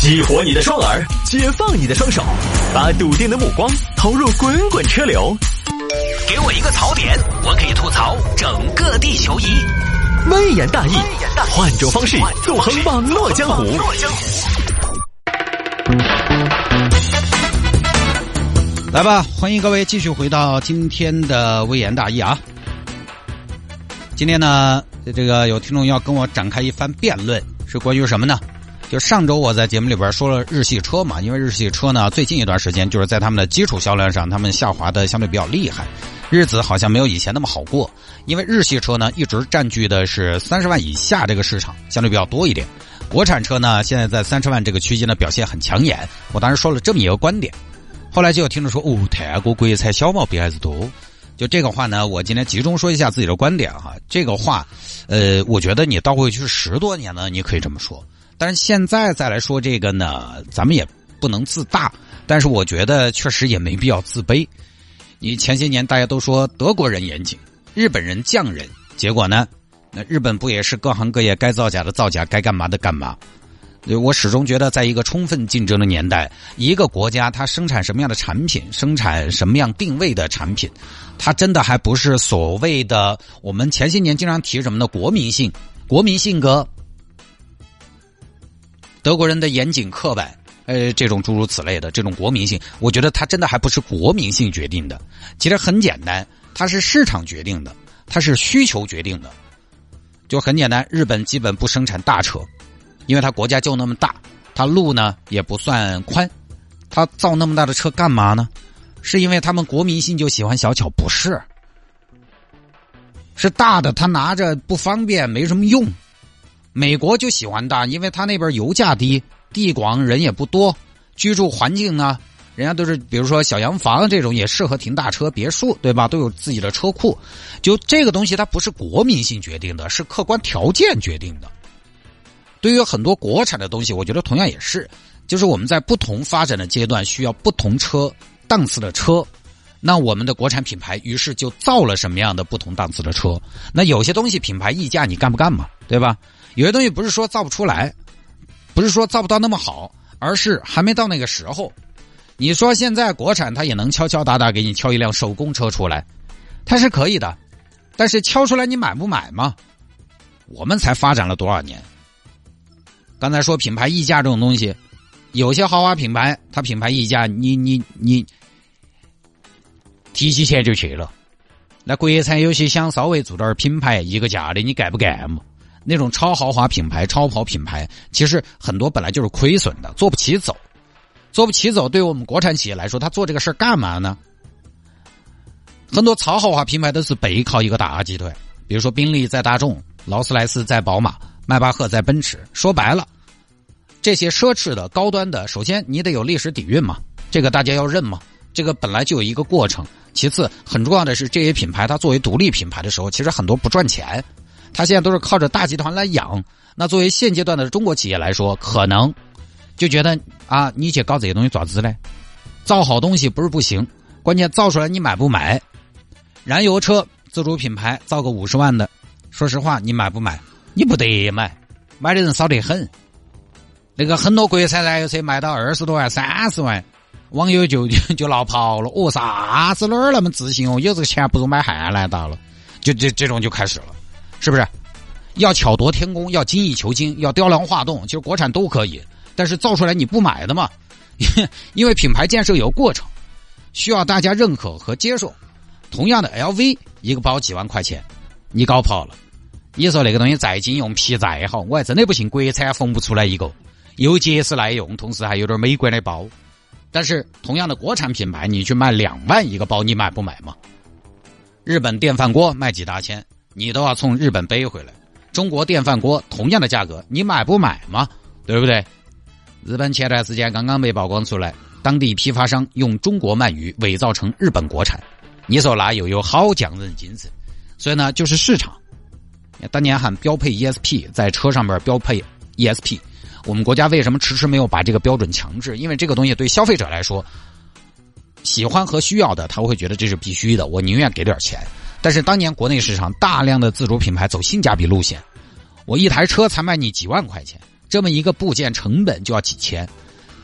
激活你的双耳，解放你的双手，把笃定的目光投入滚滚车流。给我一个槽点，我可以吐槽整个地球仪。微言大义，换种方式纵横网络江湖。来吧，欢迎各位继续回到今天的微言大义啊！今天呢，这个有听众要跟我展开一番辩论，是关于什么呢？就上周我在节目里边说了日系车嘛，因为日系车呢最近一段时间就是在他们的基础销量上，他们下滑的相对比较厉害，日子好像没有以前那么好过。因为日系车呢一直占据的是三十万以下这个市场，相对比较多一点。国产车呢现在在三十万这个区间的表现很抢眼，我当时说了这么一个观点。后来就有听众说，哦，泰国国产小毛病还是多。就这个话呢，我今天集中说一下自己的观点哈。这个话，呃，我觉得你倒回去十多年呢，你可以这么说。但是现在再来说这个呢，咱们也不能自大。但是我觉得确实也没必要自卑。你前些年大家都说德国人严谨，日本人匠人，结果呢，那日本不也是各行各业该造假的造假，该干嘛的干嘛？我始终觉得，在一个充分竞争的年代，一个国家它生产什么样的产品，生产什么样定位的产品，它真的还不是所谓的我们前些年经常提什么的国民性、国民性格、德国人的严谨刻板，呃，这种诸如此类的这种国民性，我觉得它真的还不是国民性决定的。其实很简单，它是市场决定的，它是需求决定的。就很简单，日本基本不生产大车。因为它国家就那么大，它路呢也不算宽，它造那么大的车干嘛呢？是因为他们国民性就喜欢小巧？不是，是大的，他拿着不方便，没什么用。美国就喜欢大，因为他那边油价低，地广人也不多，居住环境呢，人家都是比如说小洋房这种也适合停大车，别墅对吧？都有自己的车库，就这个东西它不是国民性决定的，是客观条件决定的。对于很多国产的东西，我觉得同样也是，就是我们在不同发展的阶段需要不同车档次的车，那我们的国产品牌于是就造了什么样的不同档次的车？那有些东西品牌溢价你干不干嘛？对吧？有些东西不是说造不出来，不是说造不到那么好，而是还没到那个时候。你说现在国产它也能敲敲打打给你敲一辆手工车出来，它是可以的，但是敲出来你买不买嘛？我们才发展了多少年？刚才说品牌溢价这种东西，有些豪华品牌它品牌溢价，你你你提起钱就去了。那国产有些想稍微做点品牌一个价的，你干不干嘛？那种超豪华品牌、超跑品牌，其实很多本来就是亏损的，做不起走，做不起走。对于我们国产企业来说，他做这个事儿干嘛呢？很多超豪华品牌都是背靠一个大集团，比如说宾利在大众，劳斯莱斯在宝马。迈巴赫在奔驰，说白了，这些奢侈的、高端的，首先你得有历史底蕴嘛，这个大家要认嘛，这个本来就有一个过程。其次，很重要的是，这些品牌它作为独立品牌的时候，其实很多不赚钱，它现在都是靠着大集团来养。那作为现阶段的中国企业来说，可能就觉得啊，你去搞这些东西爪子嘞？造好东西不是不行，关键造出来你买不买？燃油车自主品牌造个五十万的，说实话，你买不买？你不得买，买的人少得很。那个很多国产燃油车卖到二十多万、三十万，网友就 就闹跑了。哦，啥子哪儿那么自信哦？有这个钱不如买汉兰达了。就这这种就开始了，是不是？要巧夺天工，要精益求精，要雕梁画栋，其实国产都可以，但是造出来你不买的嘛？因为品牌建设有过程，需要大家认可和接受。同样的，LV 一个包几万块钱，你搞跑了。你说那个东西再经用皮再好，我还真的不信国产缝不出来一个又结实耐用，同时还有点美观的包。但是同样的国产品牌，你去卖两万一个包，你买不买嘛？日本电饭锅卖几大千，你都要从日本背回来。中国电饭锅同样的价格，你买不买嘛？对不对？日本前段时间刚刚被曝光出来，当地批发商用中国鳗鱼伪造成日本国产，你说哪有有好匠人精神？所以呢，就是市场。当年喊标配 ESP，在车上面标配 ESP，我们国家为什么迟迟没有把这个标准强制？因为这个东西对消费者来说，喜欢和需要的他会觉得这是必须的，我宁愿给点钱。但是当年国内市场大量的自主品牌走性价比路线，我一台车才卖你几万块钱，这么一个部件成本就要几千，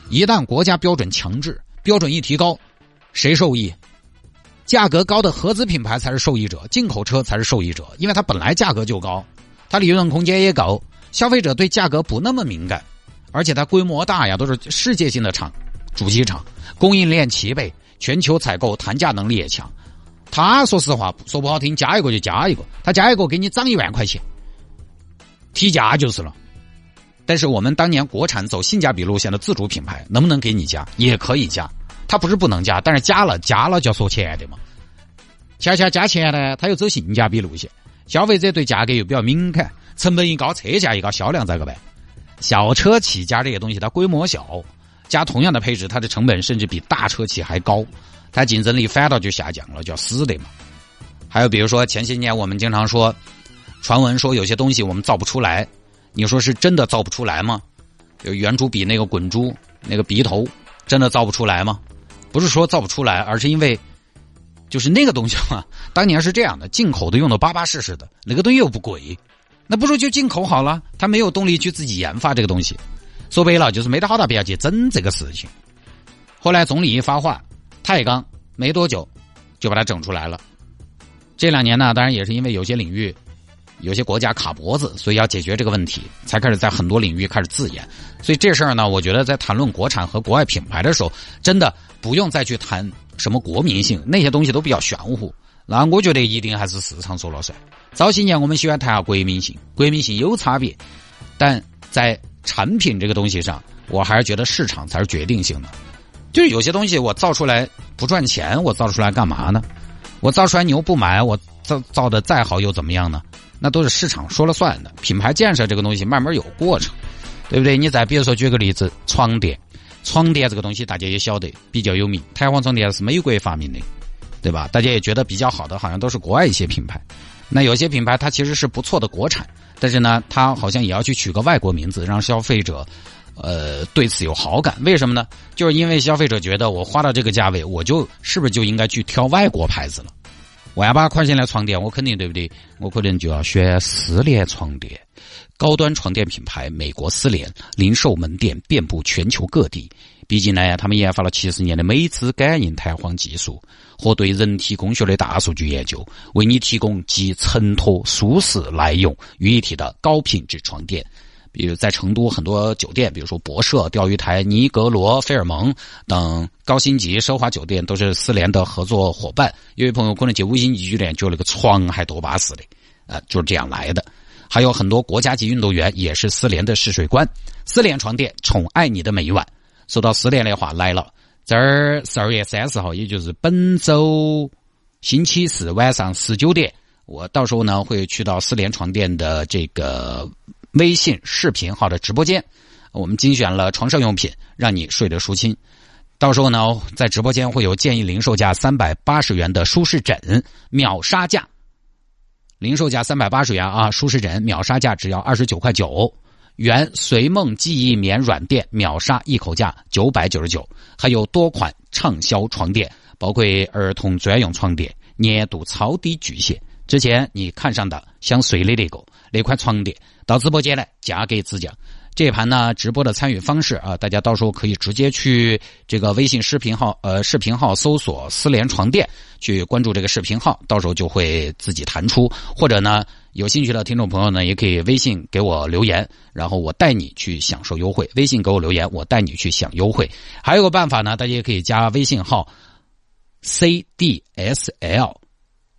一旦国家标准强制，标准一提高，谁受益？价格高的合资品牌才是受益者，进口车才是受益者，因为它本来价格就高，它利润空间也高，消费者对价格不那么敏感，而且它规模大呀，都是世界性的厂，主机厂，供应链齐备，全球采购，谈价能力也强。他说实话，说不好听，加一个就加一个，他加一个给你涨一万块钱，提价就是了。但是我们当年国产走性价比路线的自主品牌，能不能给你加？也可以加。他不是不能加，但是加了加了就要说钱的嘛。恰恰加钱呢，他又走性价比路线，消费者对价格又比较敏感，成本一高，车价一高，销量咋个办？小车起家这些东西，它规模小，加同样的配置，它的成本甚至比大车企还高，它竞争力反倒就下降了，叫死的嘛。还有比如说前些年我们经常说，传闻说有些东西我们造不出来，你说是真的造不出来吗？就圆珠笔那个滚珠那个笔头，真的造不出来吗？不是说造不出来，而是因为，就是那个东西嘛，当年是这样的，进口的用的巴巴适适的，那个东西又不贵，那不如就进口好了。他没有动力去自己研发这个东西，说白了就是没得好大必要去争这个事情。后来总理一发话，太钢没多久就把它整出来了。这两年呢，当然也是因为有些领域。有些国家卡脖子，所以要解决这个问题，才开始在很多领域开始自研。所以这事儿呢，我觉得在谈论国产和国外品牌的时候，真的不用再去谈什么国民性，那些东西都比较玄乎。那我觉得一定还是市场说了算。早些年我们喜欢谈下国民性，国民性有差别，但在产品这个东西上，我还是觉得市场才是决定性的。就是有些东西我造出来不赚钱，我造出来干嘛呢？我造出来你又不买，我造造的再好又怎么样呢？那都是市场说了算的。品牌建设这个东西慢慢有过程，对不对？你再比如说举个例子，床垫，床垫这个东西大家也晓得比较有名，弹簧床垫是美国发明的，对吧？大家也觉得比较好的，好像都是国外一些品牌。那有些品牌它其实是不错的国产，但是呢，它好像也要去取个外国名字，让消费者，呃，对此有好感。为什么呢？就是因为消费者觉得我花到这个价位，我就是不是就应该去挑外国牌子了？我要把块钱的床垫，我肯定对不对？我可能就要选丝联床垫，高端床垫品牌美国丝联，零售门店遍布全球各地。毕竟呢，他们研发了七十年的美姿感应弹簧技术和对人体工学的大数据研究，为你提供集承托、舒适、耐用于一体的高品质床垫。比如在成都很多酒店，比如说博舍、钓鱼台、尼格罗、菲尔蒙等高星级奢华酒店，都是丝联的合作伙伴。有位朋友可能去五星级酒店，觉得那个床还多巴适的，呃，就是这样来的。还有很多国家级运动员也是丝联的试睡官。丝联床垫，宠爱你的每一晚。说到丝联的话，来了，这儿十二月三十号，也就是本周星期四晚上十九点，我到时候呢会去到丝联床垫的这个。微信视频号的直播间，我们精选了床上用品，让你睡得舒心。到时候呢，在直播间会有建议零售价三百八十元的舒适枕秒杀价，零售价三百八十元啊，舒适枕秒杀价只要二十九块九。原随梦记忆棉软垫秒杀一口价九百九十九，还有多款畅销床垫，包括儿童专用床垫，年度超低巨蟹。之前你看上的想睡的那个那款床垫。到直播间来，价格直降。这盘呢，直播的参与方式啊，大家到时候可以直接去这个微信视频号，呃，视频号搜索“丝联床垫”，去关注这个视频号，到时候就会自己弹出。或者呢，有兴趣的听众朋友呢，也可以微信给我留言，然后我带你去享受优惠。微信给我留言，我带你去享优惠。还有个办法呢，大家也可以加微信号 “cdsl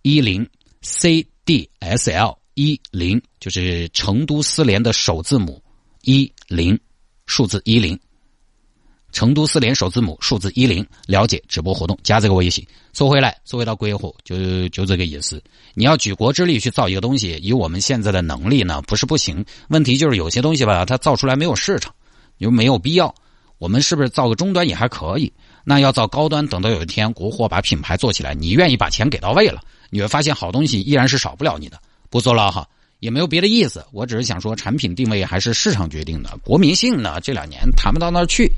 一零 cdsl”。一零就是成都丝联的首字母一零，数字一零，成都四联首字母数字一零，了解直播活动，加这个微信。说回来，说回到国货，就就这个意思。你要举国之力去造一个东西，以我们现在的能力呢，不是不行。问题就是有些东西吧，它造出来没有市场，又没有必要。我们是不是造个中端也还可以？那要造高端，等到有一天国货把品牌做起来，你愿意把钱给到位了，你会发现好东西依然是少不了你的。不说了哈，也没有别的意思，我只是想说，产品定位还是市场决定的，国民性呢，这两年谈不到那儿去。